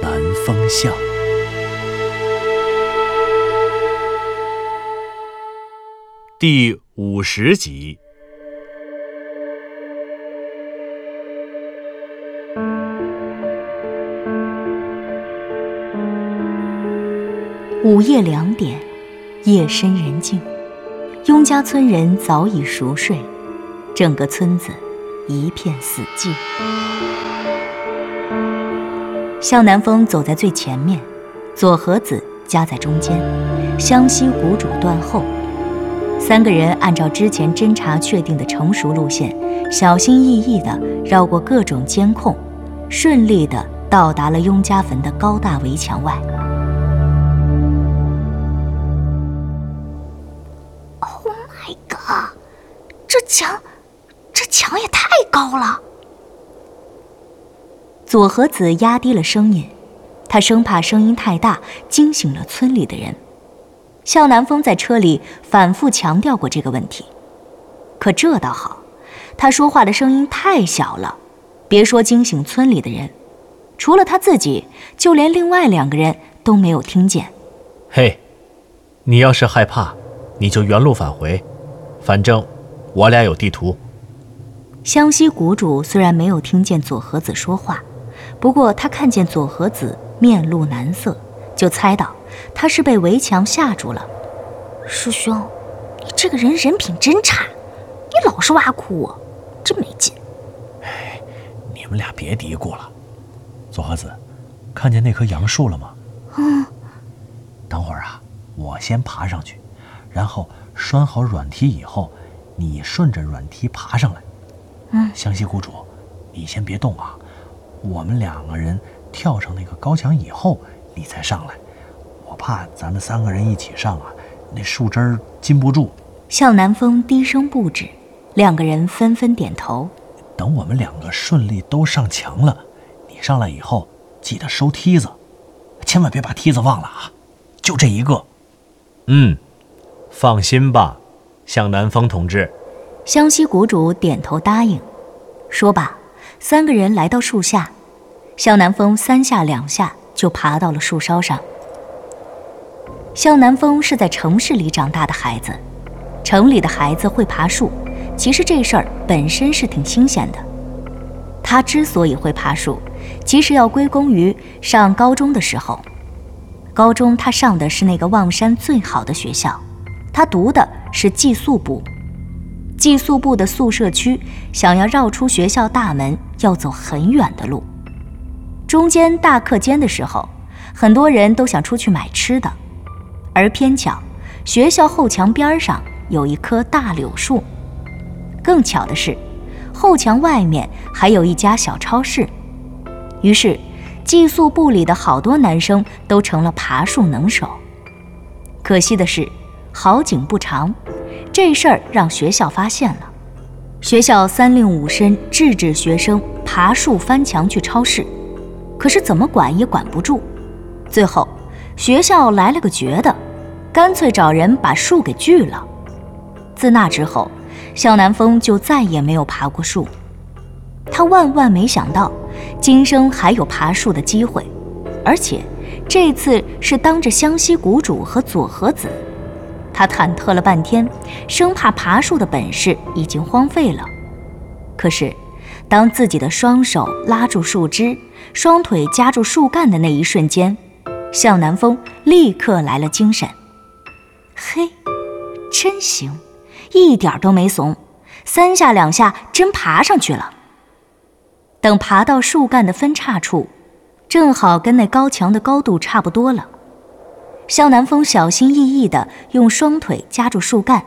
南风向》第五十集。午夜两点，夜深人静，雍家村人早已熟睡，整个村子一片死寂。向南风走在最前面，左和子夹在中间，湘西谷主断后。三个人按照之前侦查确定的成熟路线，小心翼翼地绕过各种监控，顺利地到达了雍家坟的高大围墙外。Oh my god！这墙，这墙也太高了。左和子压低了声音，他生怕声音太大惊醒了村里的人。向南风在车里反复强调过这个问题，可这倒好，他说话的声音太小了，别说惊醒村里的人，除了他自己，就连另外两个人都没有听见。嘿，你要是害怕，你就原路返回，反正我俩有地图。湘西谷主虽然没有听见左和子说话，不过他看见左和子面露难色，就猜到他是被围墙吓住了。师兄，你这个人人品真差，你老是挖苦我，真没劲。哎，你们俩别嘀咕了。左和子，看见那棵杨树了吗？嗯。等会儿啊，我先爬上去，然后拴好软梯以后，你顺着软梯爬上来。嗯。湘西谷主，你先别动啊，我们两个人跳上那个高墙以后，你再上来。我怕咱们三个人一起上啊，那树枝儿禁不住。向南风低声布置，两个人纷纷点头。等我们两个顺利都上墙了，你上来以后记得收梯子，千万别把梯子忘了啊！就这一个。嗯，放心吧，向南风同志。湘西谷主点头答应。说罢，三个人来到树下，向南风三下两下就爬到了树梢上。向南风是在城市里长大的孩子，城里的孩子会爬树，其实这事儿本身是挺新鲜的。他之所以会爬树，其实要归功于上高中的时候。高中他上的是那个望山最好的学校，他读的是寄宿部。寄宿部的宿舍区，想要绕出学校大门要走很远的路。中间大课间的时候，很多人都想出去买吃的。而偏巧，学校后墙边上有一棵大柳树。更巧的是，后墙外面还有一家小超市。于是，寄宿部里的好多男生都成了爬树能手。可惜的是，好景不长，这事儿让学校发现了。学校三令五申制止学生爬树翻墙去超市，可是怎么管也管不住。最后，学校来了个绝的。干脆找人把树给锯了。自那之后，向南风就再也没有爬过树。他万万没想到，今生还有爬树的机会，而且这次是当着湘西谷主和左和子。他忐忑了半天，生怕爬树的本事已经荒废了。可是，当自己的双手拉住树枝，双腿夹住树干的那一瞬间，向南风立刻来了精神。嘿，真行，一点都没怂，三下两下真爬上去了。等爬到树干的分叉处，正好跟那高墙的高度差不多了。向南风小心翼翼地用双腿夹住树干，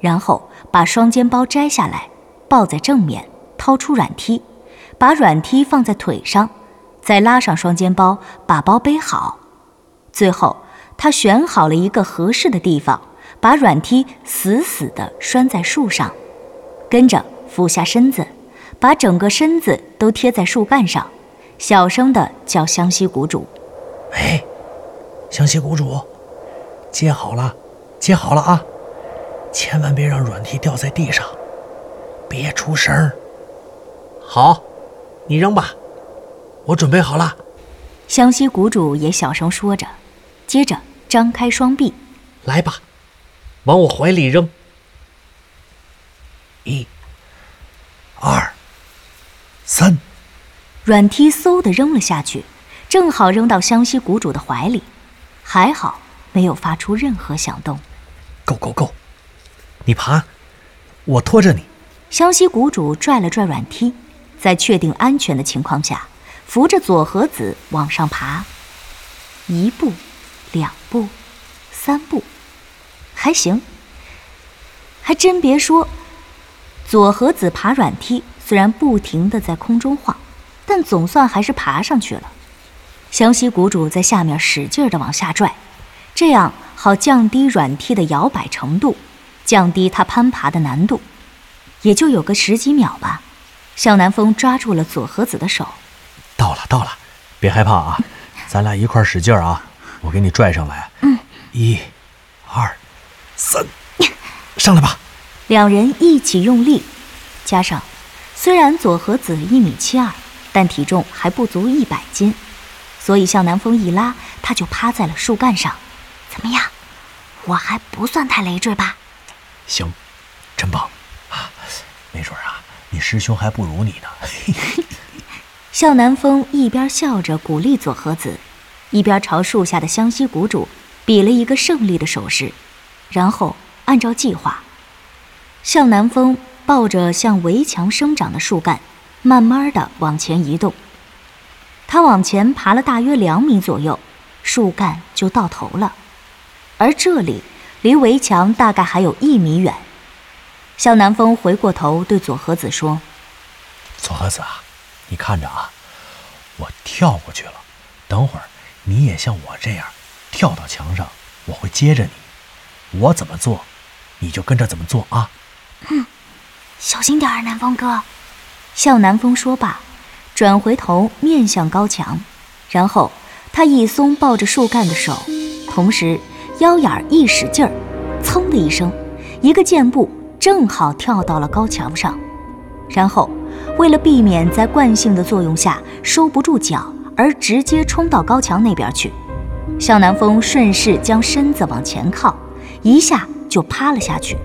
然后把双肩包摘下来，抱在正面，掏出软梯，把软梯放在腿上，再拉上双肩包，把包背好。最后，他选好了一个合适的地方，把软梯死死地拴在树上，跟着俯下身子，把整个身子都贴在树干上，小声地叫湘西谷主：“喂，湘西谷主，接好了，接好了啊！千万别让软梯掉在地上，别出声儿。好，你扔吧，我准备好了。”湘西谷主也小声说着。接着张开双臂，来吧，往我怀里扔。一、二、三，软梯嗖的扔了下去，正好扔到湘西谷主的怀里，还好没有发出任何响动。够够够，你爬，我拖着你。湘西谷主拽了拽软梯，在确定安全的情况下，扶着左和子往上爬，一步。两步，三步，还行。还真别说，左和子爬软梯虽然不停的在空中晃，但总算还是爬上去了。湘西谷主在下面使劲的往下拽，这样好降低软梯的摇摆程度，降低它攀爬的难度。也就有个十几秒吧，向南风抓住了左和子的手。到了，到了，别害怕啊，咱俩一块使劲啊！我给你拽上来。嗯，一、二、三，上来吧。两人一起用力，加上，虽然左和子一米七二，但体重还不足一百斤，所以向南风一拉，他就趴在了树干上。怎么样？我还不算太累赘吧？行，真棒啊！没准啊，你师兄还不如你呢。向南风一边笑着鼓励左和子。一边朝树下的湘西谷主比了一个胜利的手势，然后按照计划，向南风抱着向围墙生长的树干，慢慢的往前移动。他往前爬了大约两米左右，树干就到头了，而这里离围墙大概还有一米远。向南风回过头对左和子说：“左和子啊，你看着啊，我跳过去了，等会儿。”你也像我这样跳到墙上，我会接着你。我怎么做，你就跟着怎么做啊。嗯，小心点儿，南风哥。向南风说罢，转回头面向高墙，然后他一松抱着树干的手，同时腰眼儿一使劲儿，噌的一声，一个箭步正好跳到了高墙上。然后为了避免在惯性的作用下收不住脚。而直接冲到高墙那边去，向南风顺势将身子往前靠，一下就趴了下去，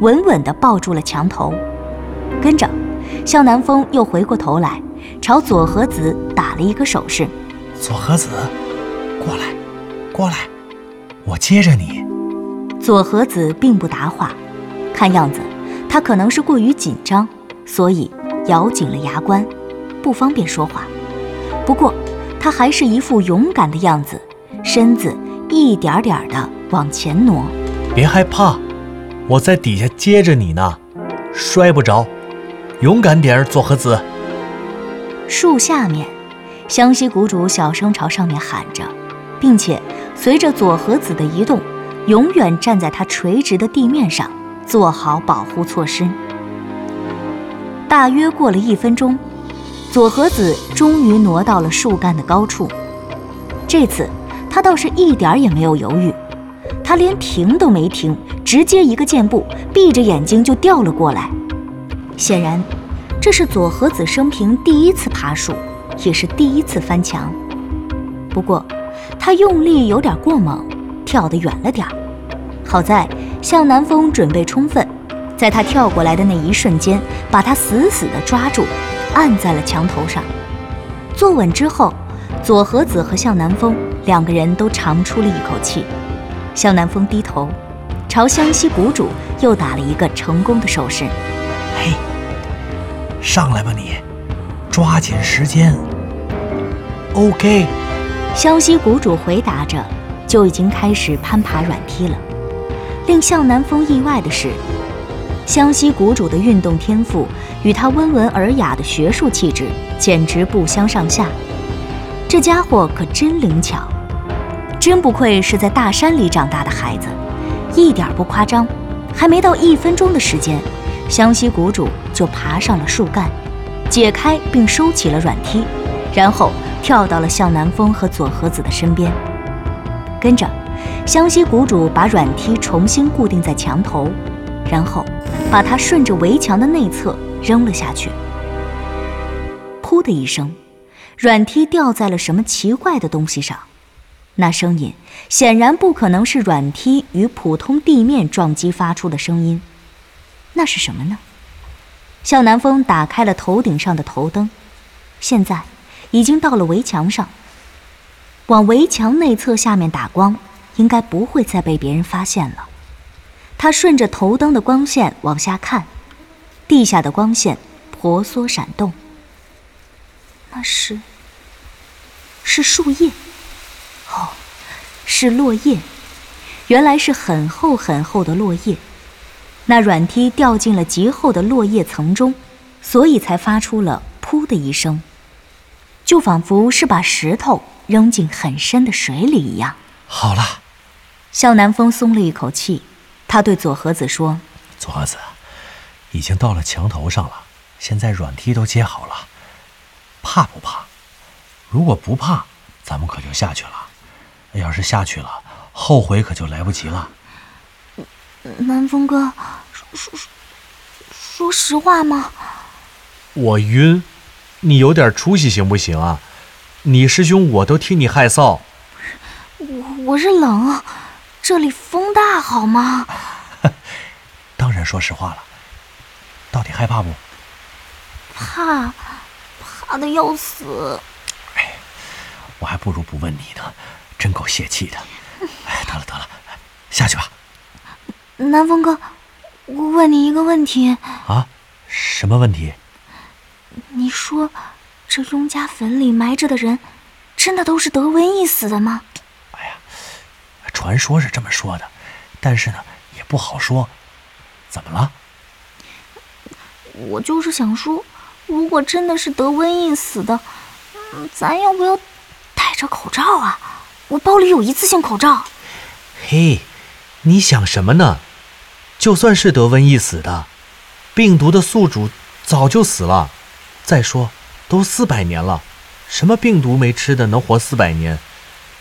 稳稳地抱住了墙头。跟着，向南风又回过头来，朝左和子打了一个手势：“左和子，过来，过来，我接着你。”左和子并不答话，看样子他可能是过于紧张，所以咬紧了牙关，不方便说话。不过。他还是一副勇敢的样子，身子一点点的往前挪。别害怕，我在底下接着你呢，摔不着。勇敢点儿，左和子。树下面，湘西谷主小声朝上面喊着，并且随着左和子的移动，永远站在他垂直的地面上，做好保护措施。大约过了一分钟。左和子终于挪到了树干的高处，这次他倒是一点也没有犹豫，他连停都没停，直接一个箭步，闭着眼睛就掉了过来。显然，这是左和子生平第一次爬树，也是第一次翻墙。不过，他用力有点过猛，跳得远了点儿。好在向南风准备充分，在他跳过来的那一瞬间，把他死死地抓住。按在了墙头上，坐稳之后，左和子和向南风两个人都长出了一口气。向南风低头，朝湘西谷主又打了一个成功的手势。嘿，上来吧你，抓紧时间。OK。湘西谷主回答着，就已经开始攀爬软梯了。令向南风意外的是。湘西谷主的运动天赋与他温文尔雅的学术气质简直不相上下。这家伙可真灵巧，真不愧是在大山里长大的孩子，一点不夸张。还没到一分钟的时间，湘西谷主就爬上了树干，解开并收起了软梯，然后跳到了向南风和左和子的身边。跟着，湘西谷主把软梯重新固定在墙头，然后把它顺着围墙的内侧扔了下去。噗的一声。软梯掉在了什么奇怪的东西上，那声音显然不可能是软梯与普通地面撞击发出的声音。那是什么呢？向南风打开了头顶上的头灯，现在已经到了围墙上，往围墙内侧下面打光，应该不会再被别人发现了。他顺着头灯的光线往下看，地下的光线婆娑闪动。那是，是树叶，哦，是落叶，原来是很厚很厚的落叶。那软梯掉进了极厚的落叶层中，所以才发出了“噗”的一声，就仿佛是把石头扔进很深的水里一样。好了，肖南风松了一口气，他对左和子说：“左和子，已经到了墙头上了，现在软梯都接好了。”怕不怕？如果不怕，咱们可就下去了。要是下去了，后悔可就来不及了。南风哥，说说说实话吗？我晕，你有点出息行不行啊？你师兄我都替你害臊。我我是冷，这里风大好吗？当然说实话了。到底害怕不？怕。怕的要死！哎，我还不如不问你呢，真够泄气的。哎，得了得了，下去吧。南风哥，我问你一个问题。啊？什么问题？你说，这雍家坟里埋着的人，真的都是得瘟疫死的吗？哎呀，传说是这么说的，但是呢，也不好说。怎么了？我就是想说。如果真的是得瘟疫死的，咱要不要戴着口罩啊？我包里有一次性口罩。嘿，你想什么呢？就算是得瘟疫死的，病毒的宿主早就死了。再说，都四百年了，什么病毒没吃的能活四百年？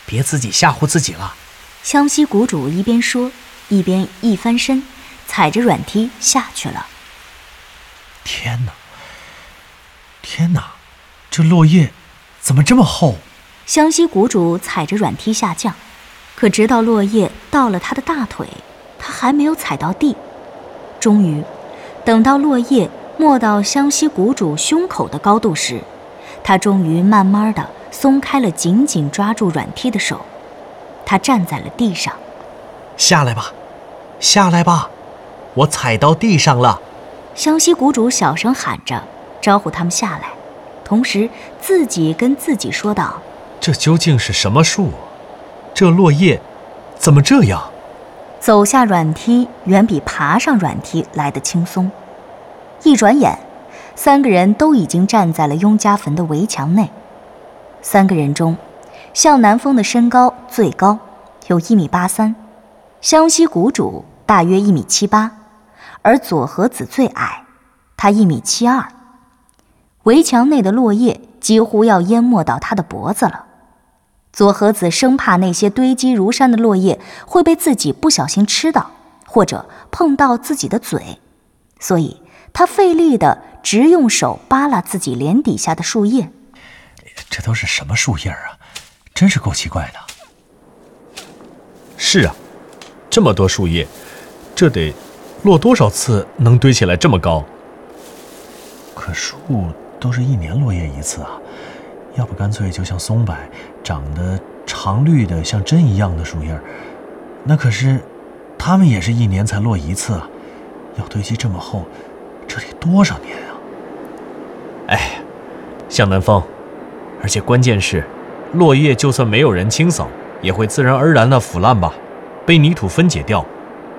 别自己吓唬自己了。湘西谷主一边说，一边一翻身，踩着软梯下去了。天哪！天哪，这落叶怎么这么厚？湘西谷主踩着软梯下降，可直到落叶到了他的大腿，他还没有踩到地。终于，等到落叶没到湘西谷主胸口的高度时，他终于慢慢的松开了紧紧抓住软梯的手。他站在了地上。下来吧，下来吧，我踩到地上了。湘西谷主小声喊着。招呼他们下来，同时自己跟自己说道：“这究竟是什么树？这落叶怎么这样？”走下软梯远比爬上软梯来得轻松。一转眼，三个人都已经站在了雍家坟的围墙内。三个人中，向南风的身高最高，有一米八三；湘西谷主大约一米七八，而左和子最矮，他一米七二。围墙内的落叶几乎要淹没到他的脖子了。左和子生怕那些堆积如山的落叶会被自己不小心吃到，或者碰到自己的嘴，所以他费力的直用手扒拉自己脸底下的树叶。这都是什么树叶啊？真是够奇怪的。是啊，这么多树叶，这得落多少次能堆起来这么高？可树……都是一年落叶一次啊，要不干脆就像松柏，长得长绿的像针一样的树叶那可是，它们也是一年才落一次啊，要堆积这么厚，这得多少年啊？哎，向南风，而且关键是，落叶就算没有人清扫，也会自然而然的腐烂吧，被泥土分解掉。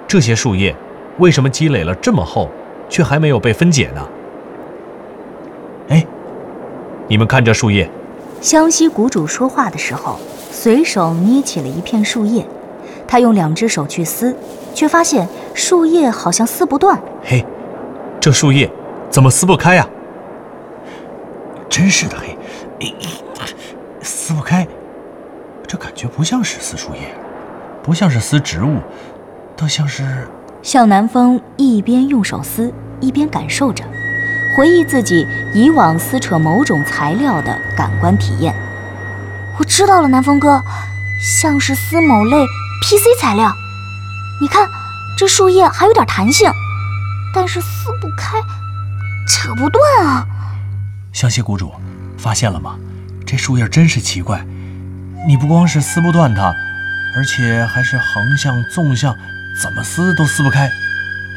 这些树叶为什么积累了这么厚，却还没有被分解呢？哎，你们看这树叶，湘西谷主说话的时候，随手捏起了一片树叶，他用两只手去撕，却发现树叶好像撕不断。嘿，这树叶怎么撕不开呀？真是的，嘿，撕不开。这感觉不像是撕树叶，不像是撕植物，倒像是……向南风一边用手撕，一边感受着。回忆自己以往撕扯某种材料的感官体验，我知道了，南风哥，像是撕某类 PC 材料。你看，这树叶还有点弹性，但是撕不开，扯不断啊。湘西谷主，发现了吗？这树叶真是奇怪，你不光是撕不断它，而且还是横向、纵向，怎么撕都撕不开。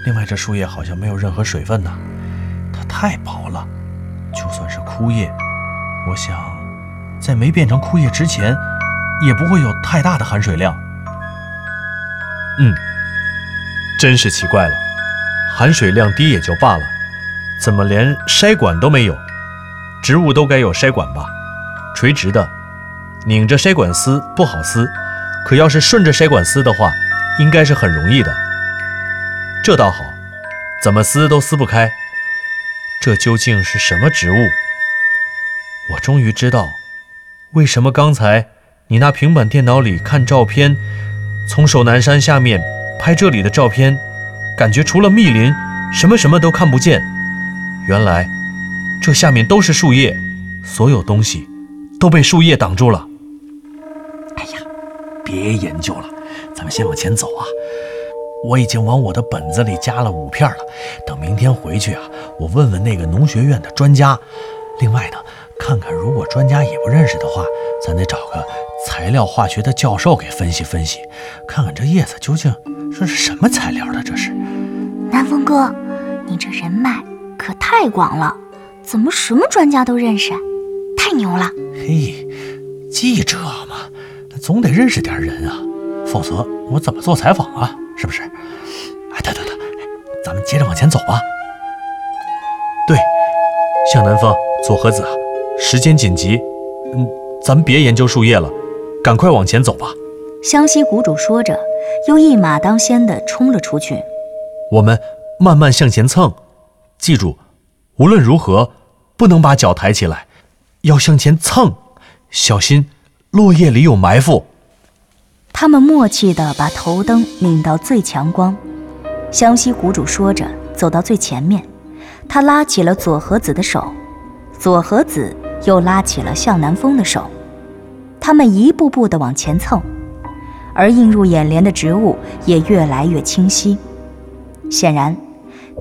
另外，这树叶好像没有任何水分呢。它太薄了，就算是枯叶，我想，在没变成枯叶之前，也不会有太大的含水量。嗯，真是奇怪了，含水量低也就罢了，怎么连筛管都没有？植物都该有筛管吧？垂直的，拧着筛管撕不好撕，可要是顺着筛管撕的话，应该是很容易的。这倒好，怎么撕都撕不开。这究竟是什么植物？我终于知道，为什么刚才你那平板电脑里看照片，从首南山下面拍这里的照片，感觉除了密林，什么什么都看不见。原来，这下面都是树叶，所有东西都被树叶挡住了。哎呀，别研究了，咱们先往前走啊！我已经往我的本子里加了五片了，等明天回去啊，我问问那个农学院的专家。另外呢，看看如果专家也不认识的话，咱得找个材料化学的教授给分析分析，看看这叶子究竟这是什么材料的。这是，南风哥，你这人脉可太广了，怎么什么专家都认识？太牛了！嘿，记者嘛，总得认识点人啊，否则我怎么做采访啊？是不是？哎，对对对，咱们接着往前走吧。对，向南方、左和子，时间紧急，嗯，咱们别研究树叶了，赶快往前走吧。湘西谷主说着，又一马当先的冲了出去。我们慢慢向前蹭，记住，无论如何不能把脚抬起来，要向前蹭，小心落叶里有埋伏。他们默契地把头灯拧到最强光，湘西谷主说着，走到最前面，他拉起了左和子的手，左和子又拉起了向南风的手，他们一步步地往前蹭，而映入眼帘的植物也越来越清晰。显然，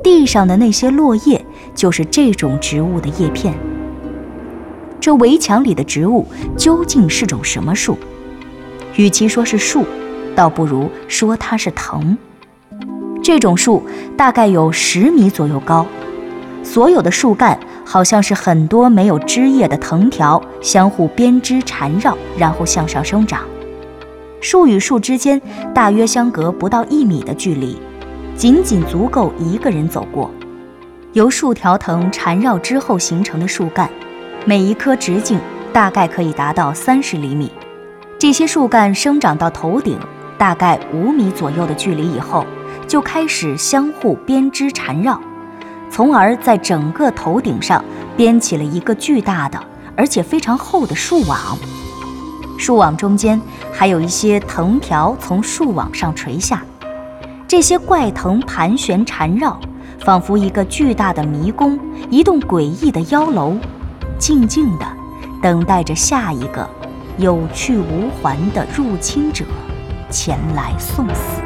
地上的那些落叶就是这种植物的叶片。这围墙里的植物究竟是种什么树？与其说是树，倒不如说它是藤。这种树大概有十米左右高，所有的树干好像是很多没有枝叶的藤条相互编织缠绕，然后向上生长。树与树之间大约相隔不到一米的距离，仅仅足够一个人走过。由数条藤缠绕之后形成的树干，每一棵直径大概可以达到三十厘米。这些树干生长到头顶大概五米左右的距离以后，就开始相互编织缠绕，从而在整个头顶上编起了一个巨大的而且非常厚的树网。树网中间还有一些藤条从树网上垂下，这些怪藤盘旋缠绕，仿佛一个巨大的迷宫，一栋诡异的妖楼，静静地等待着下一个。有去无还的入侵者前来送死。